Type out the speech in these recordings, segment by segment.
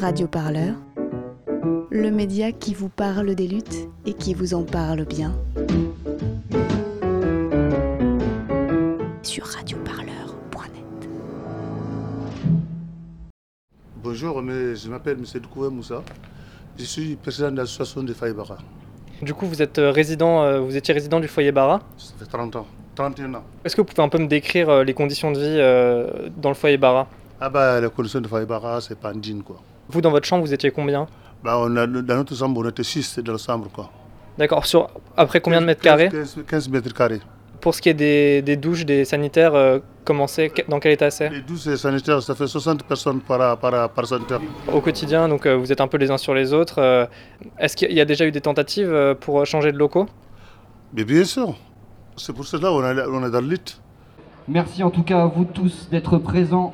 Radio Parleur, le média qui vous parle des luttes et qui vous en parle bien. Sur radioparleur.net. Bonjour, mais je m'appelle M. Doukoué Moussa. Je suis président de l'association des Faïbara. Du coup, vous êtes euh, résident, euh, vous étiez résident du foyer Bara. Ça fait 30 ans, 31 ans. Est-ce que vous pouvez un peu me décrire euh, les conditions de vie dans le foyer Bara Ah bah, les conditions de Faïbara, c'est pas indigne, quoi. Vous, dans votre chambre, vous étiez combien? Bah, on a, dans notre chambre, on était 6 dans la chambre, quoi. D'accord. Sur après combien de mètres 15 carrés? 15, 15 mètres carrés. Pour ce qui est des, des douches, des sanitaires, euh, comment c'est? Dans quel état c'est? Les 12 sanitaires, ça fait 60 personnes par, par, par sanitaire. Au quotidien, donc euh, vous êtes un peu les uns sur les autres. euh, Est-ce qu'il y a déjà eu des tentatives euh, pour changer de locaux? Mais bien sûr, c'est pour cela qu'on on est dans le lit. Merci en tout cas à vous tous d'être présents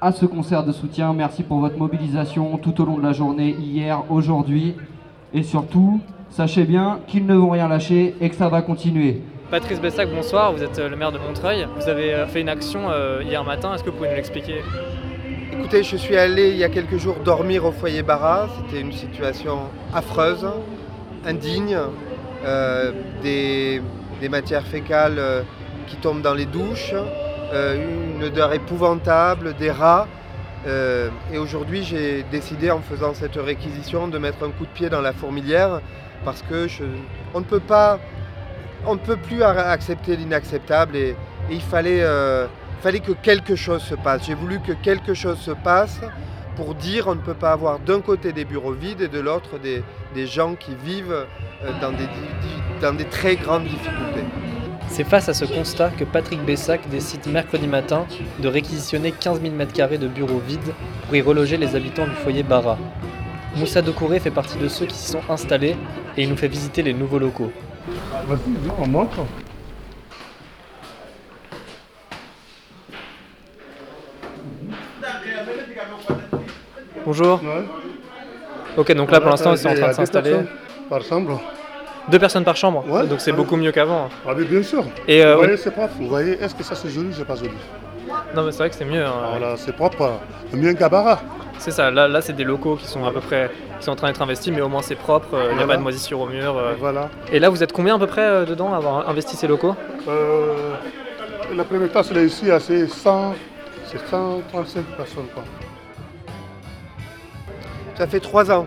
à ce concert de soutien. Merci pour votre mobilisation tout au long de la journée, hier, aujourd'hui. Et surtout, sachez bien qu'ils ne vont rien lâcher et que ça va continuer. Patrice Bessac, bonsoir. Vous êtes euh, le maire de Montreuil. Vous avez euh, fait une action euh, hier matin. Est-ce que vous pouvez nous l'expliquer? Écoutez, je suis allé il y a quelques jours dormir au foyer Barra. C'était une situation affreuse, indigne. euh, des, des matières fécales qui tombent dans les douches, une odeur épouvantable, des rats. Euh, et aujourd'hui, j'ai décidé, en faisant cette réquisition, de mettre un coup de pied dans la fourmilière parce que on ne peut plus accepter l'inacceptable et, il fallait, euh, fallait que quelque chose se passe. J'ai voulu que quelque chose se passe pour dire on ne peut pas avoir d'un côté des bureaux vides et de l'autre des, gens qui vivent euh, dans des, dans des très grandes difficultés. C'est face à ce constat que Patrick Bessac décide mercredi matin de réquisitionner 15 000 m2 de bureaux vides pour y reloger les habitants du foyer Bara. Moussa Doucouré fait partie de ceux qui s'y sont installés et il nous fait visiter les nouveaux locaux. Vas-y, on monte. Bonjour. Ouais. Ok, donc là pour l'instant ils sont en train de s'installer. Par. Deux personnes par chambre, Ouais. donc c'est Ouais. beaucoup mieux qu'avant. Ah, mais bien sûr. Et euh, Vous voyez, c'est propre. Vous voyez, est-ce que ça c'est joli ou c'est pas joli? Non mais c'est vrai que c'est mieux. hein. Voilà, c'est propre. Mieux qu'un Bara. C'est ça, là, là c'est des locaux qui sont à peu près qui sont en train d'être investis, mais au moins c'est propre, il n'y a Voilà. pas de moisissure au mur. euh. Voilà. Et là vous êtes combien à peu près euh, dedans à avoir investi ces locaux? Euh, la première tasse, là, ici, ah, c'est 100, c'est 135 personnes. Quoi. Ça fait trois ans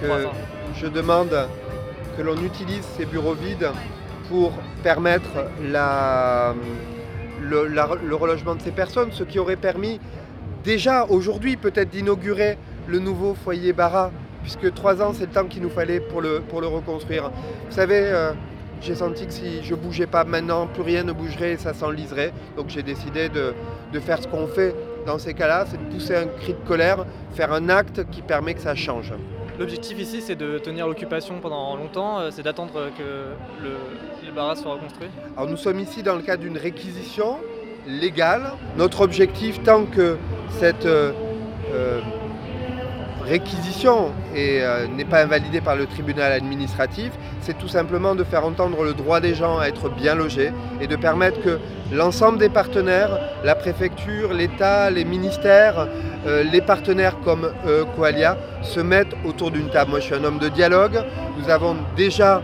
que Trois ans. je demande que l'on utilise ces bureaux vides pour permettre le, relogement de ces personnes, ce qui aurait permis déjà aujourd'hui peut-être d'inaugurer le nouveau foyer Bara, puisque trois ans c'est le temps qu'il nous fallait pour le, pour le reconstruire. Vous savez, euh, j'ai senti que si je bougeais pas maintenant, plus rien ne bougerait et ça s'enliserait. Donc j'ai décidé de, de faire ce qu'on fait dans ces cas-là, c'est de pousser un cri de colère, faire un acte qui permet que ça change. L'objectif ici, c'est de tenir l'occupation pendant longtemps, euh, c'est d'attendre que le, le barrage soit reconstruit. Alors nous sommes ici dans le cadre d'une réquisition légale. Notre objectif, tant que cette euh, euh, réquisition est, euh, n'est pas invalidée par le tribunal administratif, c'est tout simplement de faire entendre le droit des gens à être bien logés et de permettre que l'ensemble des partenaires, la préfecture, l'État, les ministères, euh, les partenaires comme euh, Coalia, se mettent autour d'une table. Moi je suis un homme de dialogue, nous avons déjà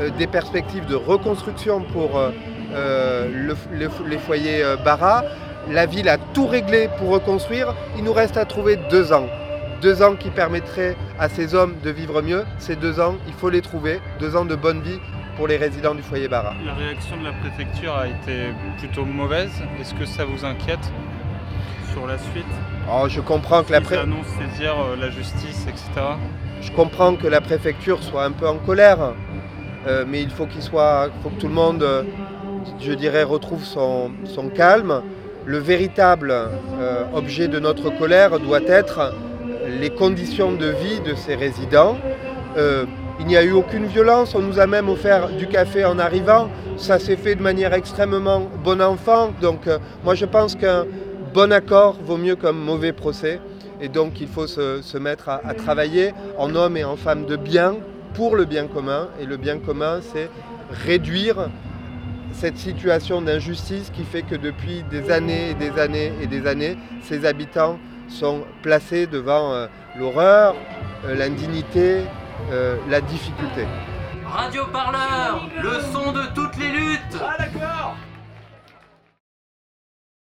euh, des perspectives de reconstruction pour le- le- les foyers Bara. La ville a tout réglé pour reconstruire. Il nous reste à trouver deux ans. Deux ans qui permettraient à ces hommes de vivre mieux. Ces deux ans, il faut les trouver. Deux ans de bonne vie pour les résidents du foyer Bara. La réaction de la préfecture a été plutôt mauvaise. Est-ce que ça vous inquiète sur la suite? Alors, je comprends que la Ils pré- annoncent saisir la justice, etc. Je comprends que la préfecture soit un peu en colère, euh, mais il faut qu'il soit, faut que tout le monde, euh, je dirais, retrouve son, son calme. Le véritable euh, objet de notre colère doit être les conditions de vie de ces résidents. Euh, il n'y a eu aucune violence, on nous a même offert du café en arrivant. Ça s'est fait de manière extrêmement bon enfant. Donc euh, moi je pense qu'un bon accord vaut mieux qu'un mauvais procès. Et donc il faut se, se mettre à, à travailler en homme et en femme de bien pour le bien commun. Et le bien commun, c'est réduire cette situation d'injustice qui fait que depuis des années et des années et des années, ces habitants sont placés devant euh, l'horreur, euh, l'indignité, euh, la difficulté. Radio Parleur, le son de toutes les luttes Ah d'accord